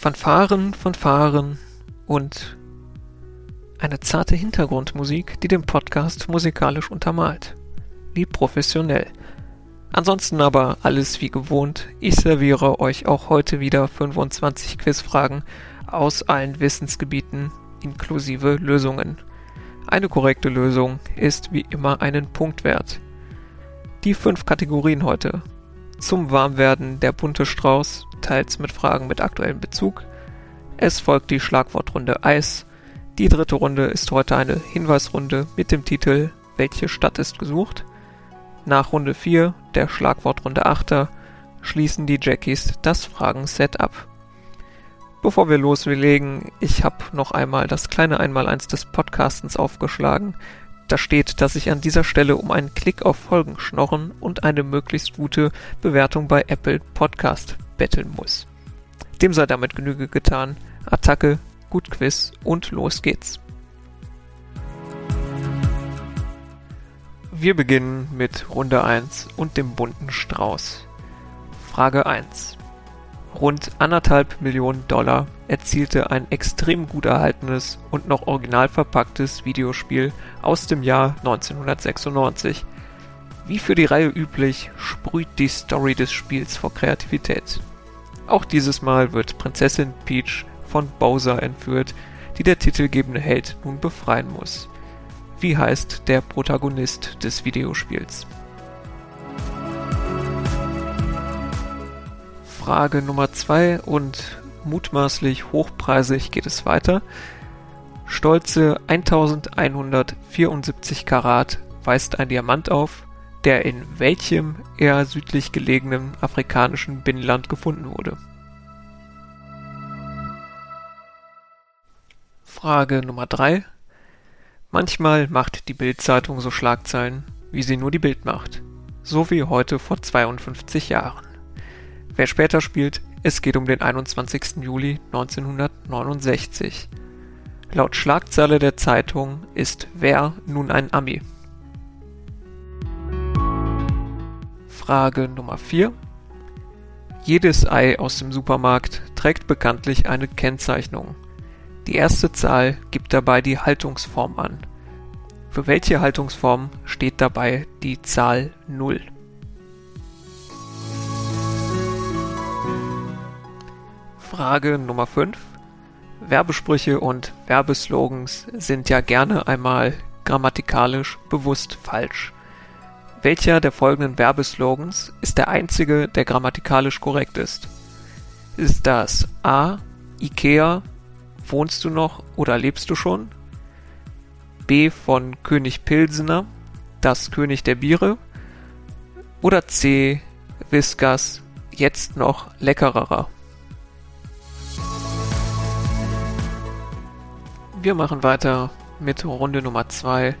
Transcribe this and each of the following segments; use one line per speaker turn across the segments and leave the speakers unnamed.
Fanfaren, Fanfaren und eine zarte Hintergrundmusik, die den Podcast musikalisch untermalt. Wie professionell. Ansonsten aber alles wie gewohnt. Ich serviere euch auch heute wieder 25 Quizfragen aus allen Wissensgebieten inklusive Lösungen. Eine korrekte Lösung ist wie immer einen Punkt wert. Die fünf Kategorien heute. Zum Warmwerden der bunte Strauß, teils mit Fragen mit aktuellem Bezug. Es folgt die Schlagwortrunde Eis. Die dritte Runde ist heute eine Hinweisrunde mit dem Titel Welche Stadt ist gesucht? Nach Runde 4, der Schlagwortrunde 8, schließen die Jackies das Fragenset ab. Bevor wir loslegen, ich habe noch einmal das kleine Einmaleins des Podcastens aufgeschlagen. Da steht, dass ich an dieser Stelle um einen Klick auf Folgen schnorren und eine möglichst gute Bewertung bei Apple Podcast betteln muss. Dem sei damit Genüge getan. Attacke, gut Quiz und los geht's. Wir beginnen mit Runde 1 und dem bunten Strauß. Frage 1. Rund anderthalb Millionen Dollar erzielte ein extrem gut erhaltenes und noch original verpacktes Videospiel aus dem Jahr 1996. Wie für die Reihe üblich, sprüht die Story des Spiels vor Kreativität. Auch dieses Mal wird Prinzessin Peach von Bowser entführt, die der titelgebende Held nun befreien muss. Wie heißt der Protagonist des Videospiels? Frage Nummer 2 und mutmaßlich hochpreisig geht es weiter. Stolze 1174 Karat weist ein Diamant auf, der in welchem eher südlich gelegenen afrikanischen Binnenland gefunden wurde. Frage Nummer 3 Manchmal macht die Bild-Zeitung so Schlagzeilen, wie sie nur die Bild macht. So wie heute vor 52 Jahren. Wer später spielt, es geht um den 21. Juli 1969. Laut Schlagzeile der Zeitung ist wer nun ein Ami? Frage Nummer 4. Jedes Ei aus dem Supermarkt trägt bekanntlich eine Kennzeichnung. Die erste Zahl gibt dabei die Haltungsform an. Für welche Haltungsform steht dabei die Zahl 0? Frage Nummer 5. Werbesprüche und Werbeslogans sind ja gerne einmal grammatikalisch bewusst falsch. Welcher der folgenden Werbeslogans ist der einzige, der grammatikalisch korrekt ist? Ist das A. Ikea, Wohnst du noch oder lebst du schon? B von König Pilsener, das König der Biere. Oder C. Whiskas, jetzt noch leckerer. Wir machen weiter mit Runde Nummer 2,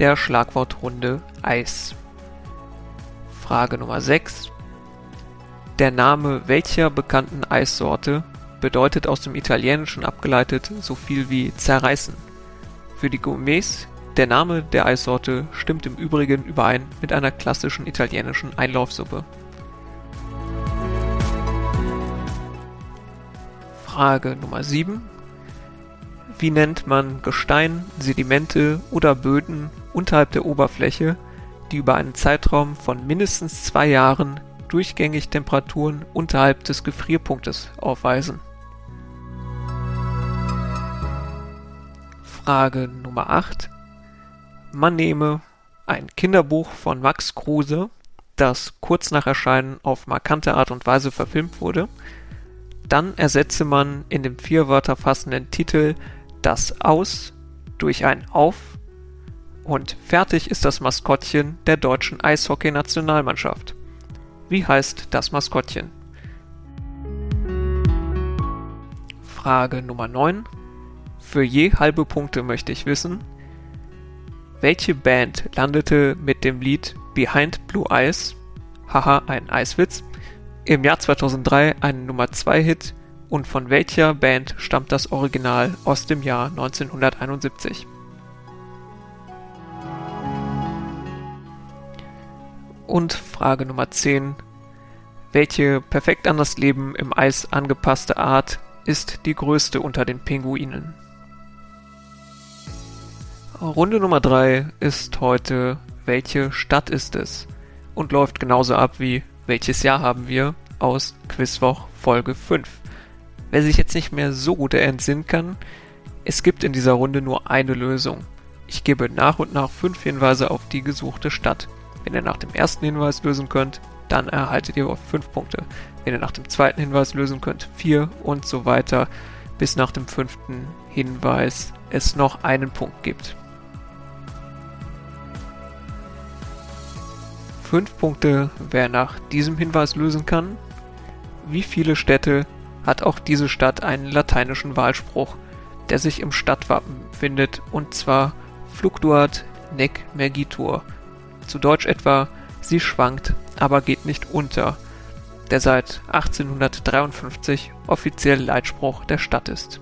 der Schlagwortrunde Eis. Frage Nummer 6. Der Name welcher bekannten Eissorte bedeutet aus dem Italienischen abgeleitet so viel wie zerreißen. Für die Gourmets der Name der Eissorte stimmt im Übrigen überein mit einer klassischen italienischen Einlaufsuppe. Frage Nummer 7. Wie nennt man Gestein, Sedimente oder Böden unterhalb der Oberfläche, die über einen Zeitraum von mindestens zwei Jahren durchgängig Temperaturen unterhalb des Gefrierpunktes aufweisen? Frage Nummer 8. Man nehme ein Kinderbuch von Max Kruse, das kurz nach Erscheinen auf markante Art und Weise verfilmt wurde. Dann ersetze man in dem vier Wörter fassenden Titel das Aus durch ein Auf und fertig ist das Maskottchen der deutschen Eishockey-Nationalmannschaft. Wie heißt das Maskottchen? Frage Nummer 9. Für je halbe Punkte möchte ich wissen, welche Band landete mit dem Lied Behind Blue Eyes, haha, ein Eiswitz, im Jahr 2003 einen Nummer 2 Hit und von welcher Band stammt das Original aus dem Jahr 1971? Und Frage Nummer 10. Welche perfekt an das Leben im Eis angepasste Art ist die größte unter den Pinguinen? Runde Nummer 3 ist heute Welche Stadt ist es? Und läuft genauso ab wie Welches Jahr haben wir aus Quizwoch Folge 5. Wer sich jetzt nicht mehr so gut entsinnen kann, es gibt in dieser Runde nur eine Lösung. Ich gebe nach und nach fünf Hinweise auf die gesuchte Stadt. Wenn ihr nach dem ersten Hinweis lösen könnt, dann erhaltet ihr fünf Punkte. Wenn ihr nach dem zweiten Hinweis lösen könnt, vier und so weiter, bis nach dem fünften Hinweis es noch einen Punkt gibt. Fünf Punkte, wer nach diesem Hinweis lösen kann. Wie viele Städte hat auch diese Stadt einen lateinischen Wahlspruch, der sich im Stadtwappen findet, und zwar Fluctuat nec mergitur. Zu Deutsch etwa, sie schwankt, aber geht nicht unter, der seit 1853 offiziell Leitspruch der Stadt ist.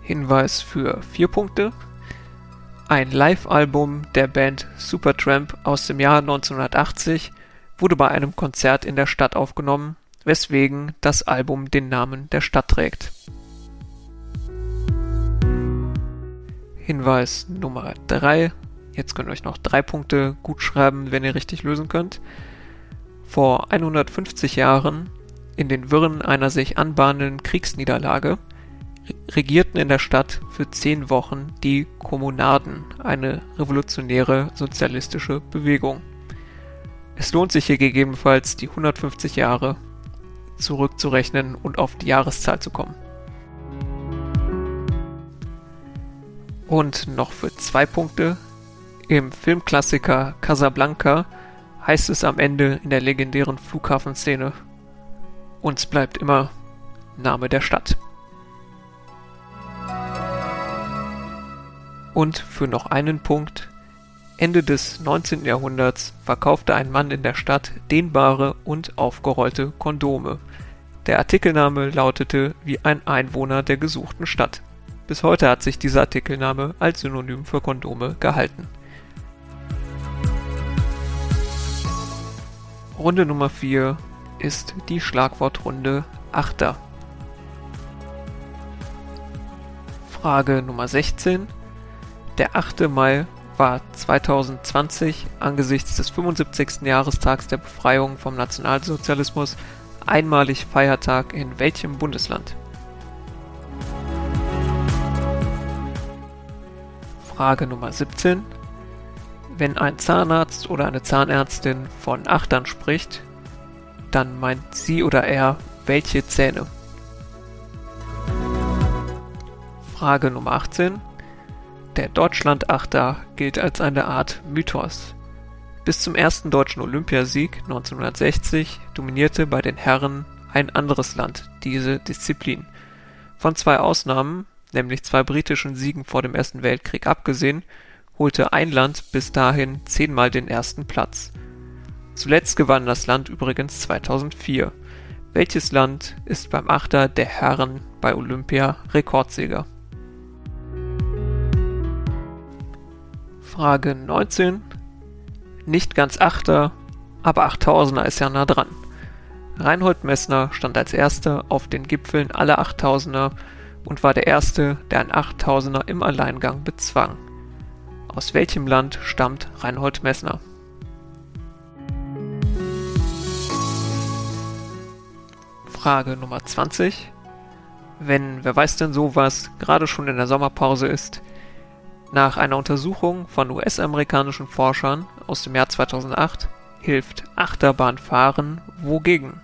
Hinweis für vier Punkte. Ein Live-Album der Band Supertramp aus dem Jahr 1980 wurde bei einem Konzert in der Stadt aufgenommen, weswegen das Album den Namen der Stadt trägt. Hinweis Nummer 3. Jetzt könnt ihr euch noch drei Punkte gut schreiben, wenn ihr richtig lösen könnt. Vor 150 Jahren, in den Wirren einer sich anbahnenden Kriegsniederlage, regierten in der Stadt für zehn Wochen die Kommunarden, eine revolutionäre sozialistische Bewegung. Es lohnt sich hier gegebenenfalls die 150 Jahre zurückzurechnen und auf die Jahreszahl zu kommen. Und noch für zwei Punkte. Im Filmklassiker Casablanca heißt es am Ende in der legendären Flughafenszene, uns bleibt immer Name der Stadt. Und für noch einen Punkt. Ende des 19. Jahrhunderts verkaufte ein Mann in der Stadt dehnbare und aufgerollte Kondome. Der Artikelname lautete wie ein Einwohner der gesuchten Stadt. Bis heute hat sich dieser Artikelname als Synonym für Kondome gehalten. Runde Nummer 4 ist die Schlagwortrunde Achter. Frage Nummer 16 der 8. Mai war 2020 angesichts des 75. Jahrestags der Befreiung vom Nationalsozialismus einmalig Feiertag in welchem Bundesland? Frage Nummer 17. Wenn ein Zahnarzt oder eine Zahnärztin von Achtern spricht, dann meint sie oder er welche Zähne? Frage Nummer 18. Der Deutschlandachter gilt als eine Art Mythos. Bis zum ersten deutschen Olympiasieg 1960 dominierte bei den Herren ein anderes Land diese Disziplin. Von zwei Ausnahmen, nämlich zwei britischen Siegen vor dem Ersten Weltkrieg abgesehen, holte ein Land bis dahin zehnmal den ersten Platz. Zuletzt gewann das Land übrigens 2004. Welches Land ist beim Achter der Herren bei Olympia Rekordsieger? Frage 19. Nicht ganz Achter, aber Achttausender ist ja nah dran. Reinhold Messner stand als erster auf den Gipfeln aller Achttausender und war der erste, der ein Achttausender im Alleingang bezwang. Aus welchem Land stammt Reinhold Messner? Frage Nummer 20. Wenn Wer weiß denn sowas gerade schon in der Sommerpause ist, nach einer Untersuchung von US-amerikanischen Forschern aus dem Jahr 2008 hilft Achterbahnfahren wogegen?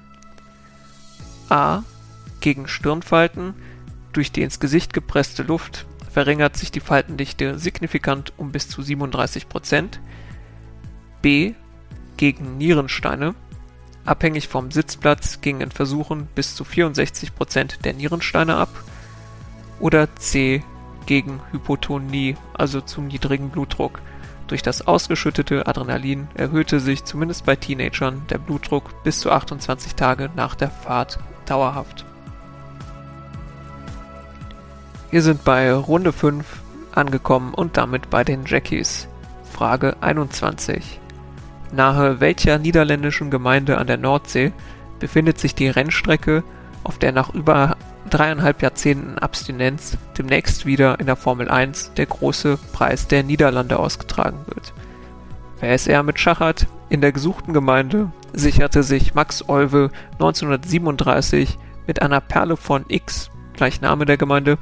A. Gegen Stirnfalten. Durch die ins Gesicht gepresste Luft verringert sich die Faltendichte signifikant um bis zu 37 B. Gegen Nierensteine. Abhängig vom Sitzplatz gingen in Versuchen bis zu 64% der Nierensteine ab. Oder C gegen Hypotonie, also zu niedrigen Blutdruck. Durch das ausgeschüttete Adrenalin erhöhte sich zumindest bei Teenagern der Blutdruck bis zu 28 Tage nach der Fahrt dauerhaft. Wir sind bei Runde 5 angekommen und damit bei den Jackies. Frage 21. Nahe welcher niederländischen Gemeinde an der Nordsee befindet sich die Rennstrecke, auf der nach über dreieinhalb Jahrzehnten Abstinenz demnächst wieder in der Formel 1 der große Preis der Niederlande ausgetragen wird. Eher mit Schach hat, in der gesuchten Gemeinde sicherte sich Max Olwe 1937 mit einer Perle von X, gleich Name der Gemeinde,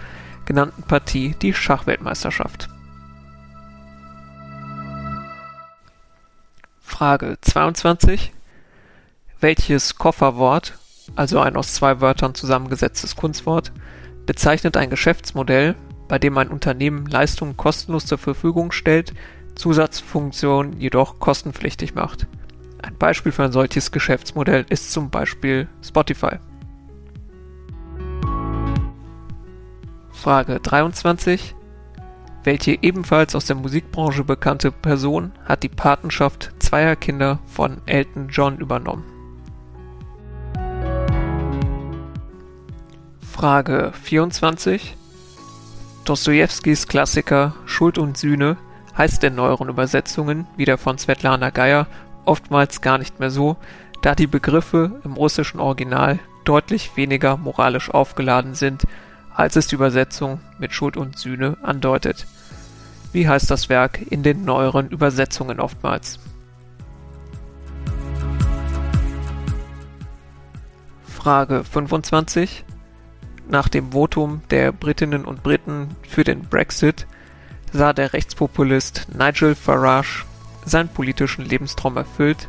genannten Partie die Schachweltmeisterschaft. Frage 22. Welches Kofferwort, also ein aus zwei Wörtern zusammengesetztes Kunstwort, bezeichnet ein Geschäftsmodell, bei dem ein Unternehmen Leistungen kostenlos zur Verfügung stellt, Zusatzfunktionen jedoch kostenpflichtig macht? Ein Beispiel für ein solches Geschäftsmodell ist zum Beispiel Spotify. Frage 23. Welche ebenfalls aus der Musikbranche bekannte Person hat die Patenschaft zweier Kinder von Elton John übernommen? Frage 24. Dostojewskis Klassiker Schuld und Sühne heißt in neueren Übersetzungen, wie der von Svetlana Geier, oftmals gar nicht mehr so, da die Begriffe im russischen Original deutlich weniger moralisch aufgeladen sind, als es die Übersetzung mit Schuld und Sühne andeutet. Wie heißt das Werk in den neueren Übersetzungen oftmals? Frage 25. Nach dem Votum der Britinnen und Briten für den Brexit sah der Rechtspopulist Nigel Farage seinen politischen Lebenstraum erfüllt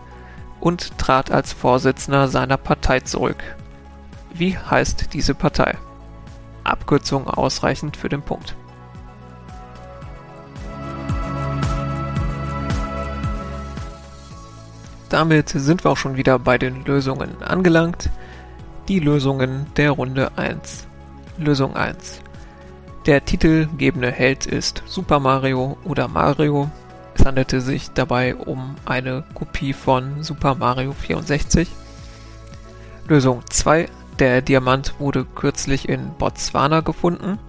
und trat als Vorsitzender seiner Partei zurück. Wie heißt diese Partei? Abkürzung ausreichend für den Punkt. Damit sind wir auch schon wieder bei den Lösungen angelangt. Die Lösungen der Runde 1. Lösung 1. Der titelgebende Held ist Super Mario oder Mario. Es handelte sich dabei um eine Kopie von Super Mario 64. Lösung 2. Der Diamant wurde kürzlich in Botswana gefunden.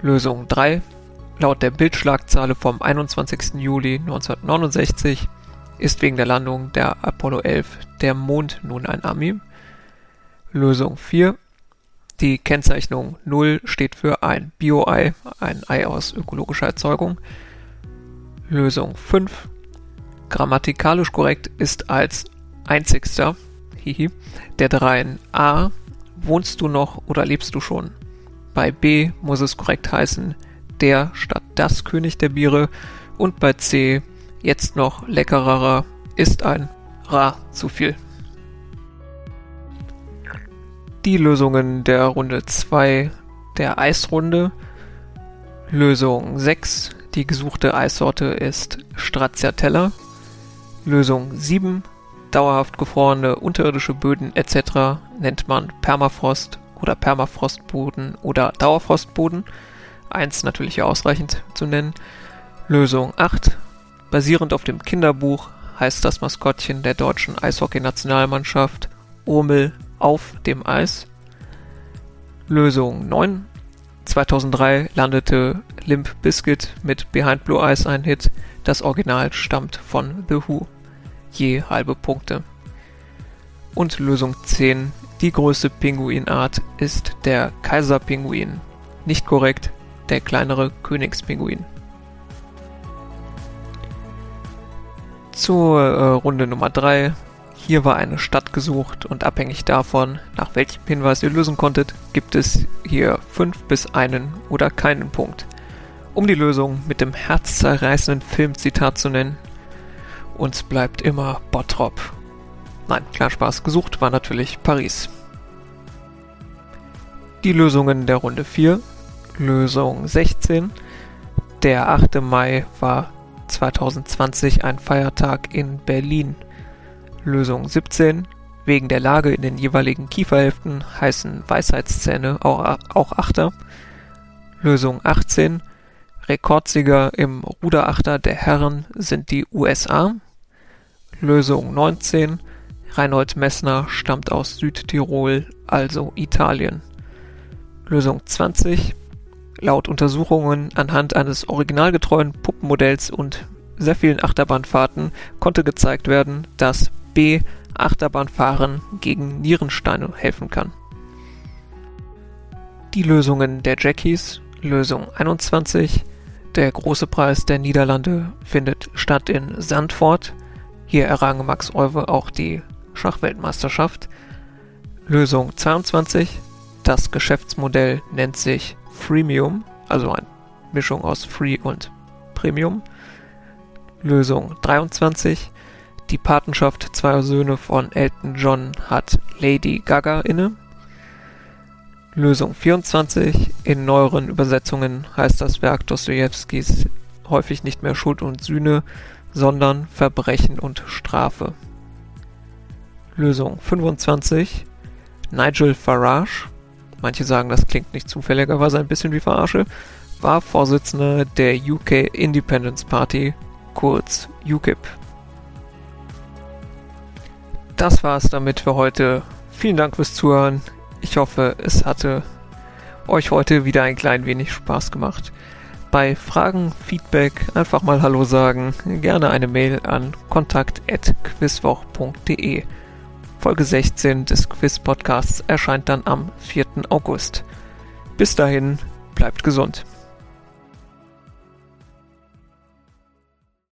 Lösung 3. Laut der Bildschlagzeile vom 21. Juli 1969 ist wegen der Landung der Apollo 11 der Mond nun ein Ami. Lösung 4. Die Kennzeichnung 0 steht für ein Bio-Ei, ein Ei aus ökologischer Erzeugung. Lösung 5. Grammatikalisch korrekt ist als einzigster hihi, der dreien A. Wohnst du noch oder lebst du schon? Bei B muss es korrekt heißen der statt das König der Biere und bei C jetzt noch leckerer ist ein Ra zu viel. Die Lösungen der Runde 2 der Eisrunde. Lösung 6. Die gesuchte Eissorte ist Stracciatella. Lösung 7. Dauerhaft gefrorene unterirdische Böden etc. nennt man Permafrost oder Permafrostboden oder Dauerfrostboden. Eins natürlich ausreichend zu nennen. Lösung 8. Basierend auf dem Kinderbuch heißt das Maskottchen der deutschen Eishockeynationalmannschaft Urmel auf dem Eis. Lösung 9. 2003 landete Limp Bizkit mit Behind Blue Eyes ein Hit. Das Original stammt von The Who. Je halbe Punkte. Und Lösung 10. Die größte Pinguinart ist der Kaiserpinguin. Nicht korrekt, der kleinere Königspinguin. Zur äh, Runde Nummer 3. Hier war eine Stadt gesucht und abhängig davon, nach welchem Hinweis ihr lösen konntet, gibt es hier 5 bis einen oder keinen Punkt. Um die Lösung mit dem herzzerreißenden Filmzitat zu nennen, uns bleibt immer Bottrop. Nein, klar Spaß, gesucht war natürlich Paris. Die Lösungen der Runde 4. Lösung 16. Der 8. Mai war 2020 ein Feiertag in Berlin. Lösung 17. Wegen der Lage in den jeweiligen Kieferhälften heißen Weisheitszähne auch, Achter. Lösung 18. Rekordsieger im Ruderachter der Herren sind die USA. Lösung 19. Reinhold Messner stammt aus Südtirol, also Italien. Lösung 20. Laut Untersuchungen anhand eines originalgetreuen Puppenmodells und sehr vielen Achterbahnfahrten konnte gezeigt werden, dass B. Achterbahnfahren gegen Nierensteine helfen kann. Die Lösungen der Jackies Lösung 21 Der große Preis der Niederlande findet statt in Sandford. Hier errang Max Euwe auch die Schachweltmeisterschaft. Lösung 22 Das Geschäftsmodell nennt sich Freemium, also eine Mischung aus Free und Premium. Lösung 23 Die Patenschaft zweier Söhne von Elton John hat Lady Gaga inne. Lösung 24 In neueren Übersetzungen heißt das Werk Dostojewskis häufig nicht mehr Schuld und Sühne, sondern Verbrechen und Strafe. Lösung 25 Nigel Farage, manche sagen, das klingt nicht zufälligerweise ein bisschen wie Verarsche, war Vorsitzender der UK Independence Party, kurz UKIP. Das war's damit für heute. Vielen Dank fürs Zuhören. Ich hoffe, es hatte euch heute wieder ein klein wenig Spaß gemacht. Bei Fragen, Feedback einfach mal Hallo sagen, gerne eine Mail an kontakt.quizwoch.de. Folge 16 des Quiz Podcasts erscheint dann am 4. August. Bis dahin, bleibt gesund.